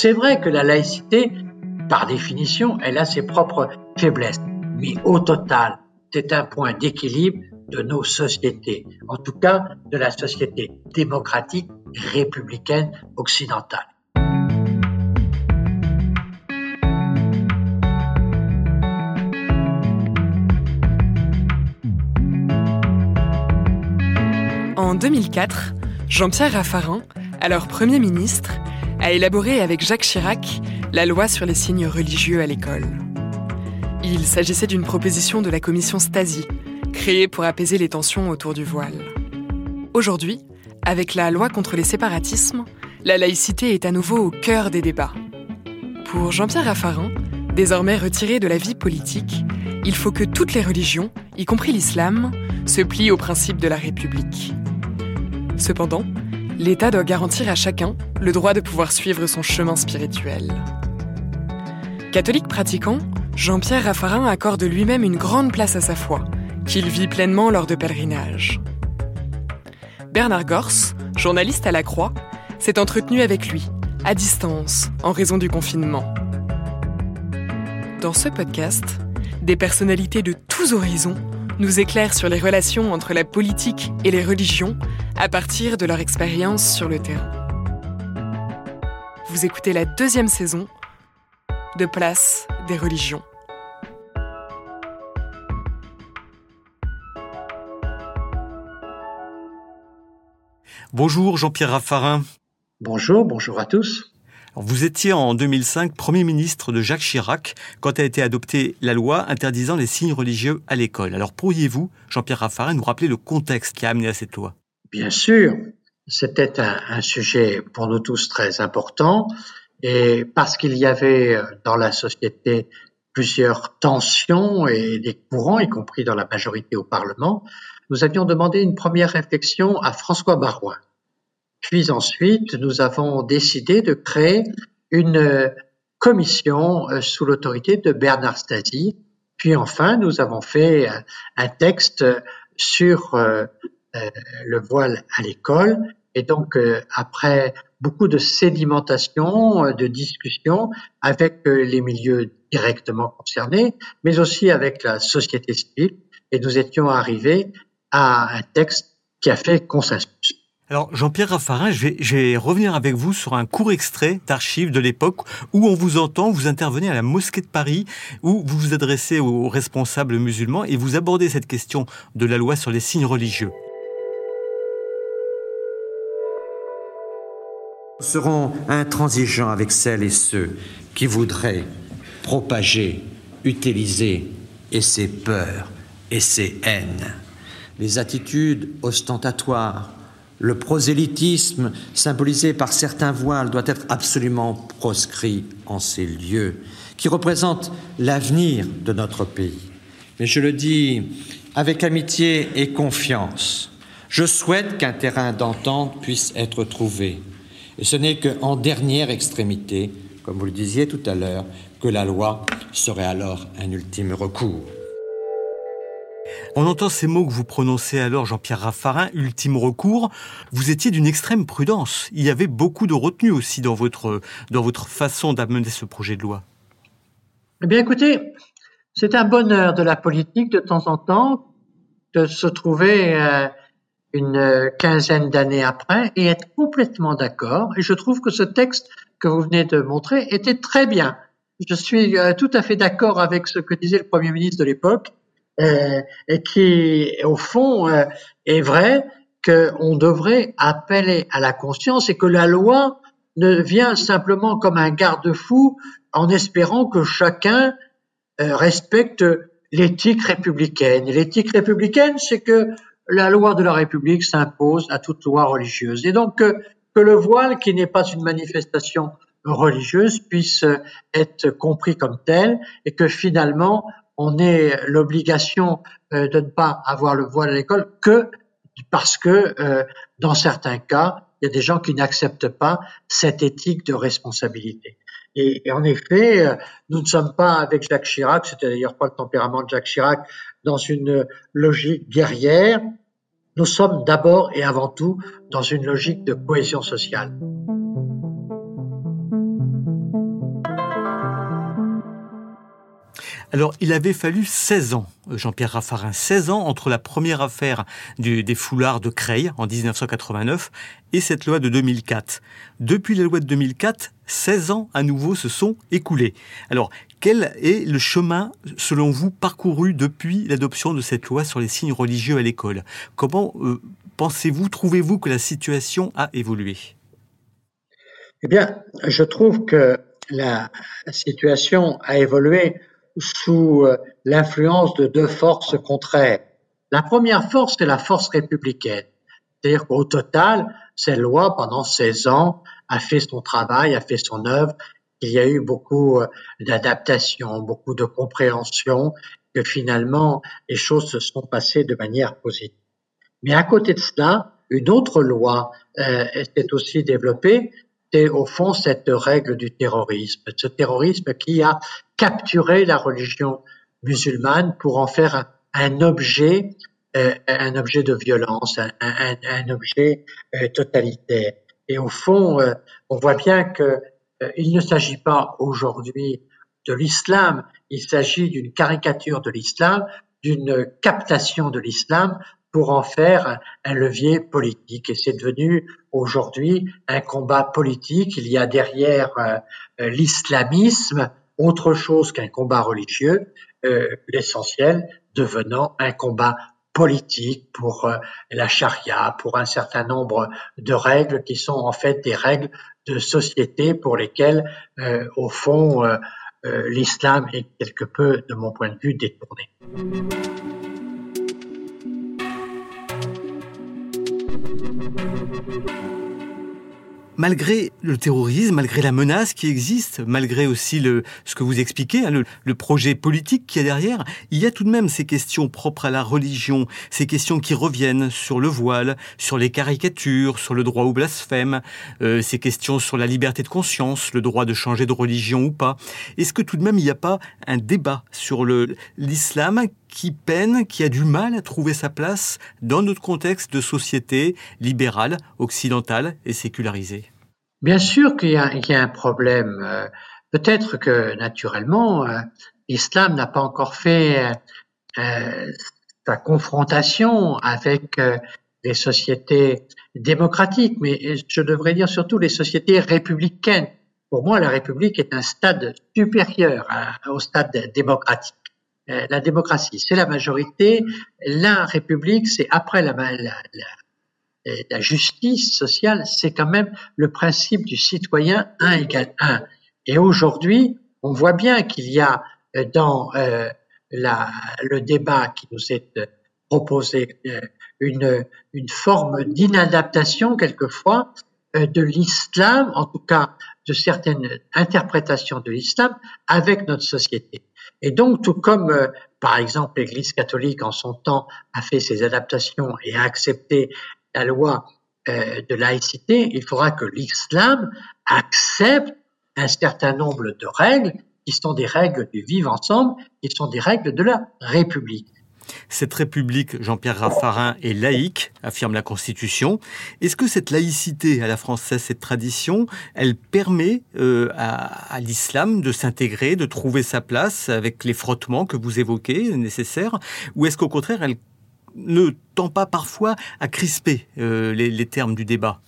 C'est vrai que la laïcité, par définition, elle a ses propres faiblesses. Mais au total, c'est un point d'équilibre de nos sociétés, en tout cas de la société démocratique républicaine occidentale. En 2004, Jean-Pierre Raffarin, alors Premier ministre, a élaboré avec Jacques Chirac la loi sur les signes religieux à l'école. Il s'agissait d'une proposition de la commission Stasi, créée pour apaiser les tensions autour du voile. Aujourd'hui, avec la loi contre les séparatismes, la laïcité est à nouveau au cœur des débats. Pour Jean-Pierre Raffarin, désormais retiré de la vie politique, il faut que toutes les religions, y compris l'islam, se plient aux principes de la République. Cependant, l'État doit garantir à chacun le droit de pouvoir suivre son chemin spirituel. Catholique pratiquant, Jean-Pierre Raffarin accorde lui-même une grande place à sa foi, qu'il vit pleinement lors de pèlerinages. Bernard Gors, journaliste à la Croix, s'est entretenu avec lui, à distance, en raison du confinement. Dans ce podcast, des personnalités de tous horizons nous éclairent sur les relations entre la politique et les religions à partir de leur expérience sur le terrain. Vous écoutez la deuxième saison de Place des religions. Bonjour Jean-Pierre Raffarin. Bonjour, bonjour à tous. Vous étiez en 2005 Premier ministre de Jacques Chirac quand a été adoptée la loi interdisant les signes religieux à l'école. Alors pourriez-vous, Jean-Pierre Raffarin, nous rappeler le contexte qui a amené à cette loi? Bien sûr, c'était un, sujet pour nous tous très important et parce qu'il y avait dans la société plusieurs tensions et des courants, y compris dans la majorité au Parlement, nous avions demandé une première réflexion à François Barouin. Puis ensuite, nous avons décidé de créer une euh, commission euh, sous l'autorité de Bernard Stasi. Puis enfin, nous avons fait un texte sur le voile à l'école. Et donc, après beaucoup de sédimentation, de discussion avec les milieux directement concernés, mais aussi avec la société civile. Et nous étions arrivés à un texte qui a fait consensus. Alors Jean-Pierre Raffarin, je vais, revenir avec vous sur un court extrait d'archives de l'époque où on vous entend, vous intervenez à la mosquée de Paris, où vous vous adressez aux responsables musulmans et vous abordez cette question de la loi sur les signes religieux. Nous serons intransigeants avec celles et ceux qui voudraient propager, utiliser et ces peurs et ces haines les attitudes ostentatoires, le prosélytisme symbolisé par certains voiles doit être absolument proscrit en ces lieux qui représentent l'avenir de notre pays. Mais je le dis avec amitié et confiance. Je souhaite qu'un terrain d'entente puisse être trouvé. Et ce n'est qu'en dernière extrémité, comme vous le disiez tout à l'heure, que la loi serait alors un ultime recours. On entend ces mots que vous prononcez alors, Jean-Pierre Raffarin, ultime recours. Vous étiez d'une extrême prudence. Il y avait beaucoup de retenue aussi dans votre, dans votre façon d'amener ce projet de loi. Eh bien, écoutez, c'est un bonheur de la politique de temps en temps de se trouver euh, une quinzaine d'années après et être complètement d'accord. Et je trouve que ce texte que vous venez de montrer était très bien. Je suis euh, tout à fait d'accord avec ce que disait le Premier ministre de l'époque qui, au fond, euh, est vrai qu'on devrait appeler à la conscience et que la loi ne vient simplement comme un garde-fou en espérant que chacun euh, respecte l'éthique républicaine. L'éthique républicaine, c'est que la loi de la République s'impose à toute loi religieuse. Et donc que le voile, qui n'est pas une manifestation religieuse, puisse être compris comme tel et que finalement on ait l'obligation euh, de ne pas avoir le voile à l'école que parce que euh, dans certains cas, il y a des gens qui n'acceptent pas cette éthique de responsabilité. Et, en effet, euh, nous ne sommes pas avec Jacques Chirac, c'était d'ailleurs pas le tempérament de Jacques Chirac, dans une logique guerrière. Nous sommes d'abord et avant tout dans une logique de cohésion sociale. Alors, il avait fallu 16 ans, Jean-Pierre Raffarin, 16 ans entre la première affaire des foulards de Creil en 1989 et cette loi de 2004. Depuis la loi de 2004, 16 ans à nouveau se sont écoulés. Alors, quel est le chemin, selon vous, parcouru depuis l'adoption de cette loi sur les signes religieux à l'école? Comment euh, pensez-vous, trouvez-vous que la situation a évolué? Eh bien, je trouve que la situation a évolué sous euh, l'influence de deux forces contraires. La première force, c'est la force républicaine. C'est-à-dire qu'au total, cette loi, pendant 16 ans, a fait son travail, a fait son œuvre. Il y a eu beaucoup euh, d'adaptation, beaucoup de compréhension, que finalement, les choses se sont passées de manière positive. Mais à côté de cela, une autre loi euh, s'est aussi développée, c'est au fond cette règle du terrorisme, ce terrorisme qui a capturé la religion musulmane pour en faire un, objet, euh, un objet de violence, un, objet euh, totalitaire. Et au fond, euh, on voit bien que il ne s'agit pas aujourd'hui de l'islam, il s'agit d'une caricature de l'islam, d'une captation de l'islam pour en faire un levier politique. Et c'est devenu aujourd'hui un combat politique. Il y a derrière euh, euh, l'islamisme autre chose qu'un combat religieux, euh, l'essentiel devenant un combat politique pour la charia, pour un certain nombre de règles qui sont en fait des règles de société pour lesquelles, au fond, l'islam est quelque peu, de mon point de vue, détourné. Malgré le terrorisme, malgré la menace qui existe, malgré aussi ce que vous expliquez, hein, le, projet politique qui est derrière, il y a tout de même ces questions propres à la religion, ces questions qui reviennent sur le voile, sur les caricatures, sur le droit au blasphème, euh, ces questions sur la liberté de conscience, le droit de changer de religion ou pas. Est-ce que tout de même il n'y a pas un débat sur l'islam qui peine, qui a du mal à trouver sa place dans notre contexte de société libérale, occidentale et sécularisée Bien sûr qu'il y, a un problème. Euh, peut-être que naturellement, euh, l'islam n'a pas encore fait euh, sa confrontation avec les sociétés démocratiques, mais je devrais dire surtout les sociétés républicaines. Pour moi, la République est un stade supérieur au stade démocratique. Euh, la démocratie, c'est la majorité. La République, c'est après la, la, la, justice sociale, c'est quand même le principe du citoyen 1 égale 1. Et aujourd'hui, on voit bien qu'il y a euh, dans euh, le débat qui nous est proposé une forme d'inadaptation quelquefois de l'islam, en tout cas de certaines interprétations de l'islam, avec notre société. Et donc, tout comme, euh, par exemple, l'Église catholique en son temps a fait ses adaptations et a accepté la loi euh, de laïcité, il faudra que l'islam accepte un certain nombre de règles qui sont des règles du vivre ensemble, qui sont des règles de la République. Cette République, Jean-Pierre Raffarin, est laïque, affirme la Constitution. Est-ce que cette laïcité à la française, cette tradition, elle permet euh, à, l'islam de s'intégrer, de trouver sa place avec les frottements que vous évoquez nécessaires Ou est-ce qu'au contraire, elle ne tend pas parfois à crisper euh, les, termes du débat?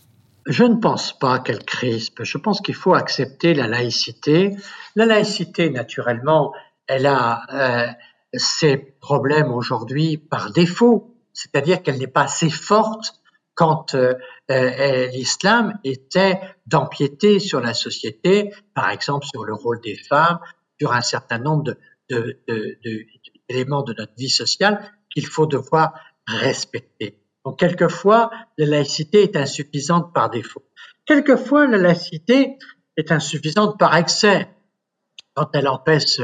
Je ne pense pas qu'elle crispe. Je pense qu'il faut accepter la laïcité. La laïcité, naturellement, elle a euh, ces problèmes aujourd'hui par défaut, c'est-à-dire qu'elle n'est pas assez forte quand euh, euh, l'islam était d'empiéter sur la société, par exemple sur le rôle des femmes, sur un certain nombre d'éléments de, notre vie sociale qu'il faut devoir respecter. Donc quelquefois, la laïcité est insuffisante par défaut. Quelquefois, la laïcité est insuffisante par excès. Quand elle empêche,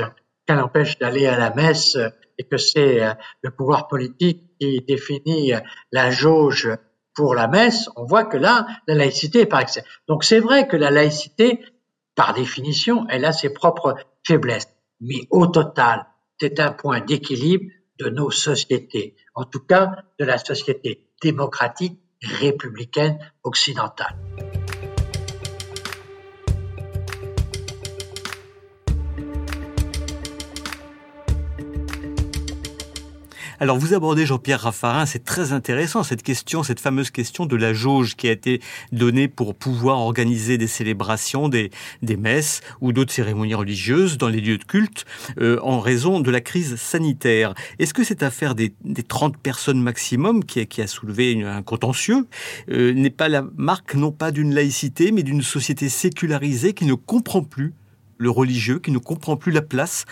qu'elle empêche d'aller à la messe et que c'est euh, le pouvoir politique qui définit euh, la jauge pour la messe, on voit que là, la laïcité est par excès. Donc c'est vrai que la laïcité, par définition, elle a ses propres faiblesses. Mais au total, c'est un point d'équilibre de nos sociétés, en tout cas de la société démocratique républicaine occidentale. Alors vous abordez Jean-Pierre Raffarin, c'est très intéressant cette question, cette fameuse question de la jauge qui a été donnée pour pouvoir organiser des célébrations, des, messes ou d'autres cérémonies religieuses dans les lieux de culte euh, en raison de la crise sanitaire. Est-ce que cette affaire des, des 30 personnes maximum qui a, qui a soulevé un contentieux euh, n'est pas la marque non pas d'une laïcité mais d'une société sécularisée qui ne comprend plus le religieux, qui ne comprend plus la place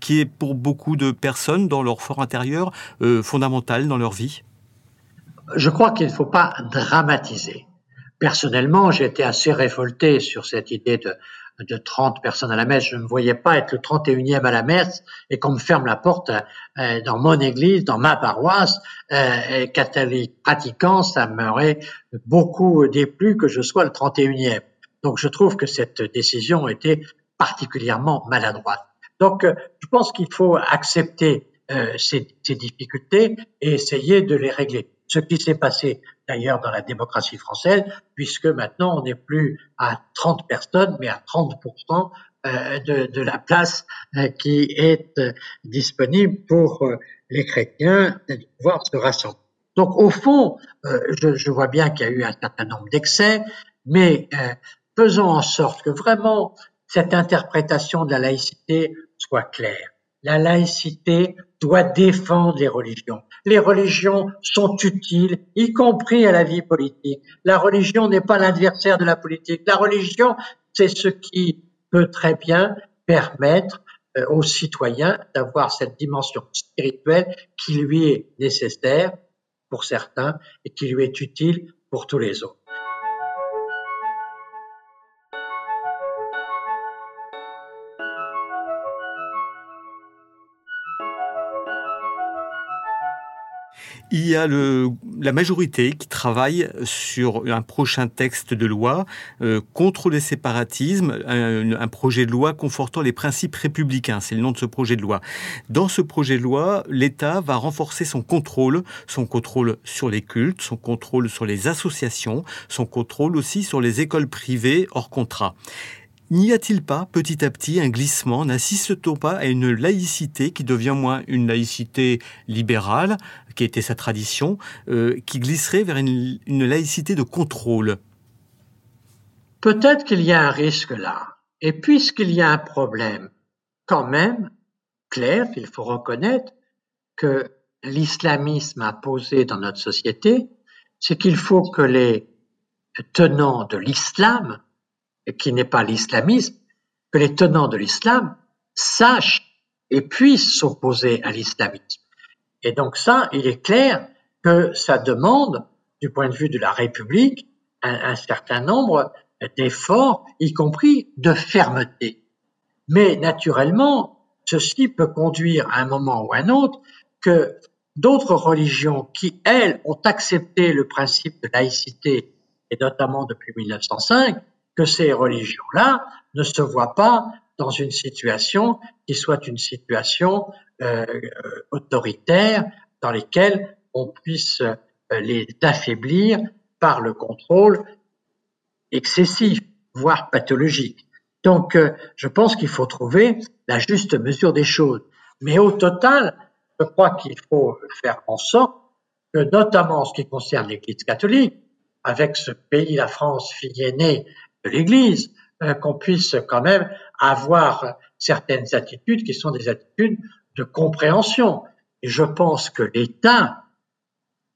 qui est pour beaucoup de personnes dans leur fort intérieur euh, fondamental dans leur vie Je crois qu'il ne faut pas dramatiser. Personnellement, j'ai été assez révolté sur cette idée de, de 30 personnes à la messe. Je ne voyais pas être le 31e à la messe et qu'on me ferme la porte euh, dans mon église, dans ma paroisse, euh, catholique pratiquant, ça m'aurait beaucoup déplu que je sois le 31e. Donc je trouve que cette décision était particulièrement maladroite. Donc, euh, je pense qu'il faut accepter euh, ces, ces, difficultés et essayer de les régler. Ce qui s'est passé d'ailleurs dans la démocratie française, puisque maintenant on n'est plus à 30 personnes, mais à 30% euh, de, de, la place euh, qui est euh, disponible pour les chrétiens de pouvoir se rassembler. Donc au fond, je, je, vois bien qu'il y a eu un certain nombre d'excès, mais faisons en sorte que vraiment cette interprétation de la laïcité soit claire. La laïcité doit défendre les religions. Les religions sont utiles, y compris à la vie politique. La religion n'est pas l'adversaire de la politique. La religion, c'est ce qui peut très bien permettre euh, aux citoyens d'avoir cette dimension spirituelle qui lui est nécessaire pour certains et qui lui est utile pour tous les autres. Il y a la majorité qui travaille sur un prochain texte de loi euh, contre les séparatismes, un, un, projet de loi confortant les principes républicains. C'est le nom de ce projet de loi. Dans ce projet de loi, l'État va renforcer son contrôle, son contrôle sur les cultes, son contrôle sur les associations, son contrôle aussi sur les écoles privées hors contrat. N'y a-t-il pas petit à petit un glissement N'assiste-t-on pas à une laïcité qui devient moins une laïcité libérale, qui était sa tradition, euh, qui glisserait vers une, une laïcité de contrôle? Peut-être qu'il y a un risque là. Et puisqu'il y a un problème, quand même, clair, qu'il faut reconnaître que l'islamisme a posé dans notre société, c'est qu'il faut que les tenants de l'islam qui n'est pas l'islamisme, que les tenants de l'islam sachent et puissent s'opposer à l'islamisme. Et donc ça, il est clair que ça demande, du point de vue de la République, un, un certain nombre d'efforts, y compris de fermeté. Mais naturellement, ceci peut conduire à un moment ou à un autre que d'autres religions qui, elles, ont accepté le principe de laïcité, et notamment depuis 1905, que ces religions-là ne se voient pas dans une situation qui soit une situation euh, autoritaire dans laquelle on puisse euh, les affaiblir par le contrôle excessif, voire pathologique. Donc, euh, je pense qu'il faut trouver la juste mesure des choses. Mais au total, je crois qu'il faut faire en sorte que, notamment en ce qui concerne l'Église catholique, avec ce pays, la France, fille aînée de l'Église, euh, qu'on puisse quand même avoir certaines attitudes qui sont des attitudes de compréhension. Et je pense que l'État,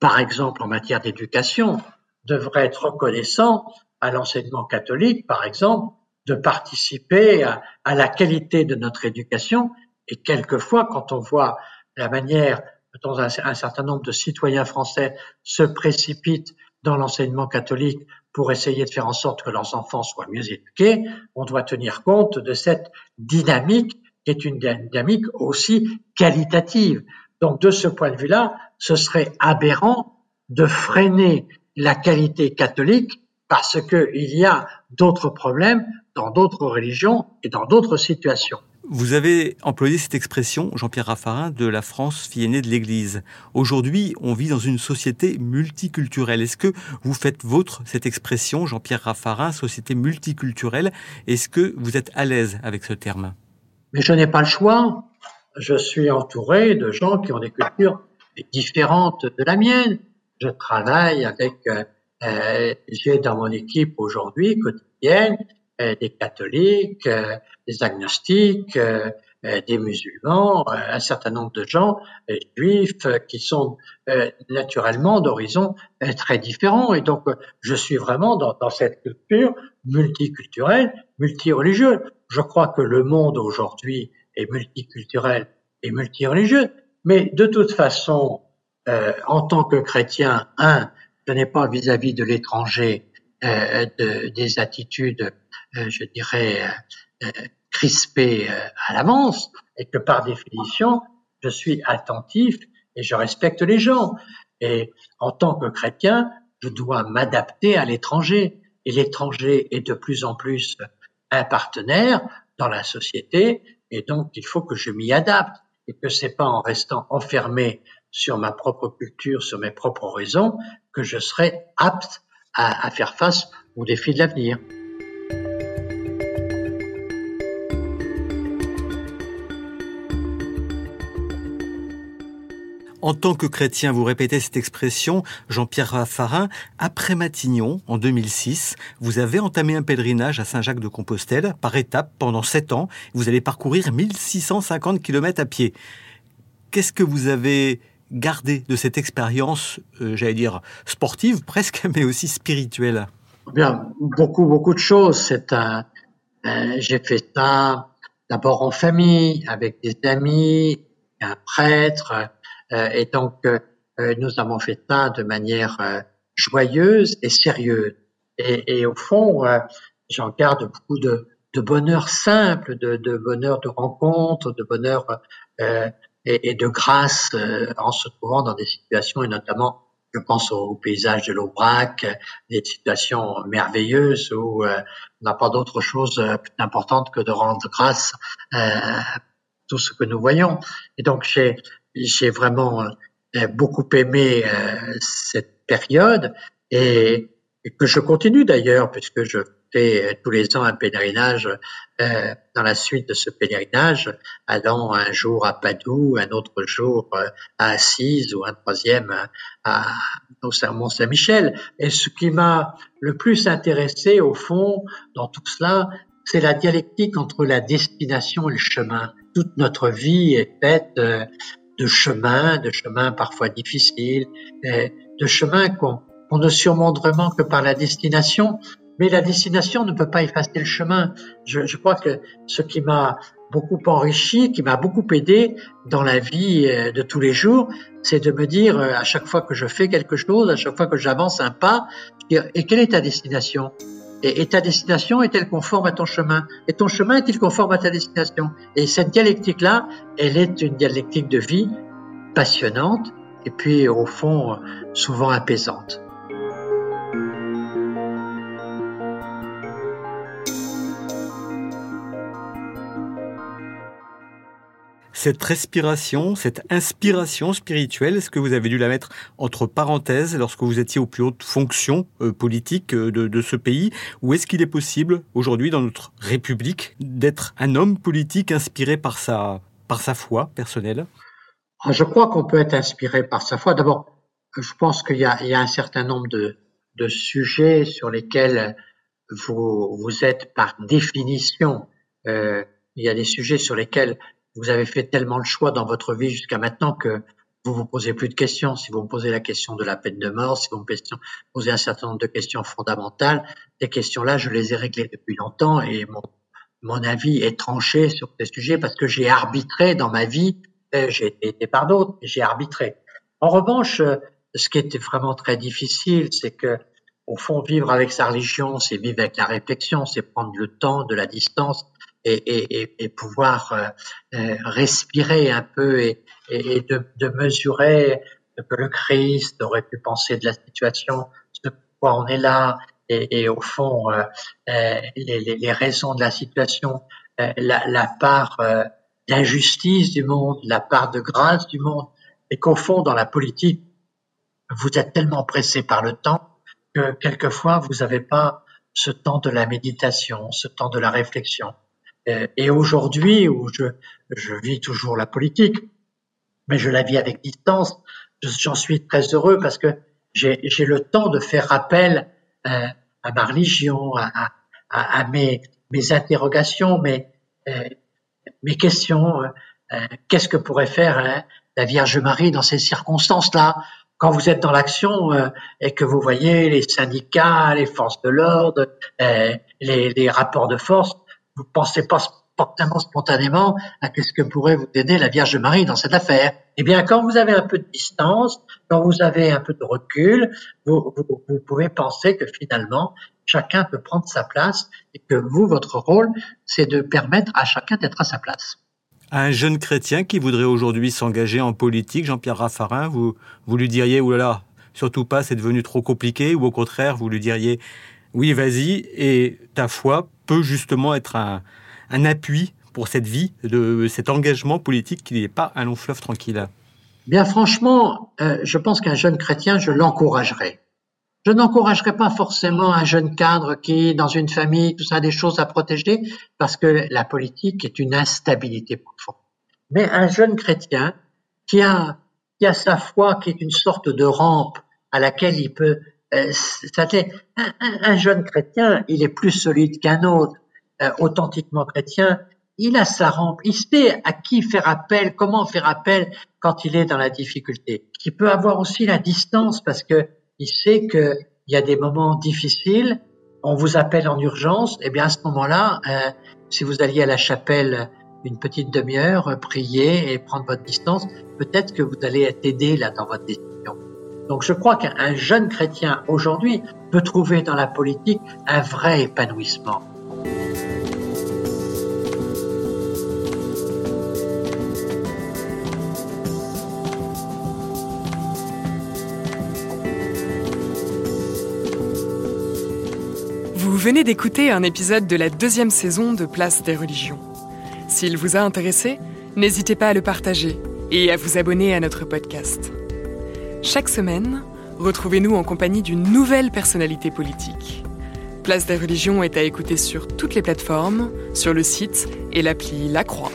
par exemple en matière d'éducation, devrait être reconnaissant à l'enseignement catholique, par exemple, de participer à, à, la qualité de notre éducation. Et quelquefois, quand on voit la manière dont un, certain nombre de citoyens français se précipitent dans l'enseignement catholique pour essayer de faire en sorte que leurs enfants soient mieux éduqués, on doit tenir compte de cette dynamique qui est une dynamique aussi qualitative. Donc de ce point de vue-là, ce serait aberrant de freiner la qualité catholique parce qu'il y a d'autres problèmes dans d'autres religions et dans d'autres situations. Vous avez employé cette expression, Jean-Pierre Raffarin, de la France fille aînée de l'Église. Aujourd'hui, on vit dans une société multiculturelle. Est-ce que vous faites vôtre cette expression, Jean-Pierre Raffarin, société multiculturelle? Est-ce que vous êtes à l'aise avec ce terme? Mais je n'ai pas le choix. Je suis entouré de gens qui ont des cultures différentes de la mienne. Je travaille avec, euh, euh j'ai dans mon équipe aujourd'hui quotidienne des catholiques, euh, des agnostiques, euh, des musulmans, un certain nombre de gens juifs qui sont naturellement d'horizons très différents. Et donc, je suis vraiment dans, cette culture multiculturelle, multireligieuse. Je crois que le monde aujourd'hui est multiculturel et multireligieux. Mais de toute façon, euh, en tant que chrétien, un, je n'ai pas vis-à-vis de l'étranger euh, de, des attitudes euh, je dirais, euh, euh, crispé à l'avance et que par définition, je suis attentif et je respecte les gens. Et en tant que chrétien, je dois m'adapter à l'étranger. Et l'étranger est de plus en plus un partenaire dans la société et donc il faut que je m'y adapte et que c'est pas en restant enfermé sur ma propre culture, sur mes propres raisons, que je serai apte à, à faire face aux défis de l'avenir. En tant que chrétien, vous répétez cette expression, Jean-Pierre Raffarin, après Matignon, en 2006, vous avez entamé un pèlerinage à Saint-Jacques-de-Compostelle par étapes pendant sept ans. Vous allez parcourir 1650 km à pied. Qu'est-ce que vous avez gardé de cette expérience, euh, j'allais dire sportive presque, mais aussi spirituelle? Bien, beaucoup, beaucoup de choses. C'est un, euh, j'ai fait ça d'abord en famille, avec des amis, un prêtre, et donc, euh, euh, nous avons fait ça de manière joyeuse et sérieuse. Et, et au fond, j'en garde beaucoup de, de bonheur simple, de, de, bonheur de rencontre, de bonheur euh, et, et, de grâce euh, en se trouvant dans des situations, et notamment, je pense au, paysage de l'Aubrac, des situations merveilleuses où euh, on n'a pas d'autre chose plus importante que de rendre grâce à tout ce que nous voyons. Et donc, j'ai j'ai vraiment euh, beaucoup aimé euh, cette période et, que je continue d'ailleurs puisque je fais euh, tous les ans un pèlerinage dans la suite de ce pèlerinage, allant un jour à Padoue, un autre jour à Assise ou un troisième à, au Mont-Saint-Michel. Et ce qui m'a le plus intéressé au fond dans tout cela, c'est la dialectique entre la destination et le chemin. Toute notre vie est faite de chemins, de chemins parfois difficiles, de chemins qu'on ne surmonte vraiment que par la destination. Mais la destination ne peut pas effacer le chemin. Je, crois que ce qui m'a beaucoup enrichi, qui m'a beaucoup aidé dans la vie euh, de tous les jours, c'est de me dire euh, à chaque fois que je fais quelque chose, à chaque fois que j'avance un pas, et quelle est ta destination? Et, ta destination est-elle conforme à ton chemin? Et ton chemin est-il conforme à ta destination? Et cette dialectique-là, elle est une dialectique de vie passionnante et puis au fond souvent apaisante. Cette respiration, cette inspiration spirituelle, est-ce que vous avez dû la mettre entre parenthèses lorsque vous étiez aux plus hautes fonctions euh, politiques euh, de, ce pays? Ou est-ce qu'il est possible aujourd'hui dans notre République d'être un homme politique inspiré par sa, par sa foi personnelle? Ah, Je crois qu'on peut être inspiré par sa foi. D'abord, je pense qu'il y, a, un certain nombre de, sujets sur lesquels vous, vous êtes par définition. Euh, il y a des sujets sur lesquels vous avez fait tellement le choix dans votre vie jusqu'à maintenant que vous vous posez plus de questions. Si vous me posez la question de la peine de mort, si vous me posez un certain nombre de questions fondamentales, ces questions-là, je les ai réglées depuis longtemps et mon, mon avis est tranché sur ces sujets parce que j'ai arbitré dans ma vie. Euh, j'ai été par d'autres, j'ai arbitré. En revanche, ce qui était vraiment très difficile, c'est que au fond, vivre avec sa religion, c'est vivre avec la réflexion, c'est prendre le temps, de la distance et, pouvoir euh, euh, respirer un peu et, de, mesurer ce que le Christ aurait pu penser de la situation, ce pourquoi on est là, et, au fond, euh, les, raisons de la situation, la, part d'injustice du monde, la part de grâce du monde, et qu'au fond, dans la politique, vous êtes tellement pressé par le temps que quelquefois vous n'avez pas ce temps de la méditation, ce temps de la réflexion. Euh, et aujourd'hui, où je, vis toujours la politique, mais je la vis avec distance, j'en suis très heureux parce que j'ai le temps de faire appel euh, à ma religion, à, mes, interrogations, mes, euh, questions. Qu'est-ce que pourrait faire la Vierge Marie dans ces circonstances-là quand vous êtes dans l'action et que vous voyez les syndicats, les forces de l'ordre, les, les, rapports de force, vous pensez pas spontanément à qu'est-ce que pourrait vous aider la Vierge Marie dans cette affaire. Eh bien, quand vous avez un peu de distance, quand vous avez un peu de recul, vous pouvez penser que finalement, chacun peut prendre sa place et que vous, votre rôle, c'est de permettre à chacun d'être à sa place un jeune chrétien qui voudrait aujourd'hui s'engager en politique, Jean-Pierre Raffarin, vous, vous lui diriez, oulala, surtout pas, c'est devenu trop compliqué, ou au contraire, vous lui diriez, oui, vas-y, et ta foi peut justement être un, appui pour cette vie, de cet engagement politique qui n'est pas un long fleuve tranquille Bien franchement, euh, je pense qu'un jeune chrétien, je l'encouragerais. Je n'encouragerais pas forcément un jeune cadre qui, dans une famille, tout ça, des choses à protéger, parce que la politique est une instabilité profonde. Mais un jeune chrétien qui a, qui a sa foi, qui est une sorte de rampe à laquelle il peut euh, un, un, jeune chrétien, il est plus solide qu'un autre, euh, authentiquement chrétien. Il a sa rampe, il sait à qui faire appel, comment faire appel quand il est dans la difficulté. Il peut avoir aussi la distance parce que il sait qu'il y a des moments difficiles, on vous appelle en urgence, et eh bien à ce moment-là, euh, si vous alliez à la chapelle une petite demi-heure, prier et prendre votre distance, peut-être que vous allez être aidé là dans votre décision. Donc je crois qu'un jeune chrétien aujourd'hui peut trouver dans la politique un vrai épanouissement. Vous venez d'écouter un épisode de la deuxième saison de Place des religions. S'il vous a intéressé, n'hésitez pas à le partager et à vous abonner à notre podcast. Chaque semaine, retrouvez-nous en compagnie d'une nouvelle personnalité politique. Place des religions est à écouter sur toutes les plateformes, sur le site et l'appli La Croix.